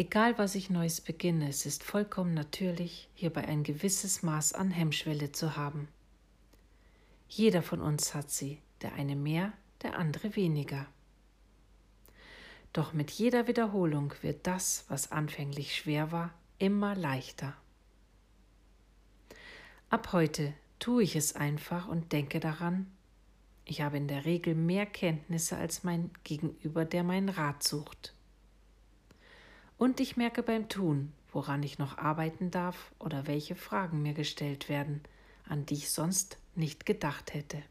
Egal was ich Neues beginne, es ist vollkommen natürlich, hierbei ein gewisses Maß an Hemmschwelle zu haben. Jeder von uns hat sie, der eine mehr, der andere weniger. Doch mit jeder Wiederholung wird das, was anfänglich schwer war, immer leichter. Ab heute tue ich es einfach und denke daran, ich habe in der Regel mehr Kenntnisse als mein Gegenüber, der meinen Rat sucht. Und ich merke beim Tun, woran ich noch arbeiten darf oder welche Fragen mir gestellt werden, an die ich sonst nicht gedacht hätte.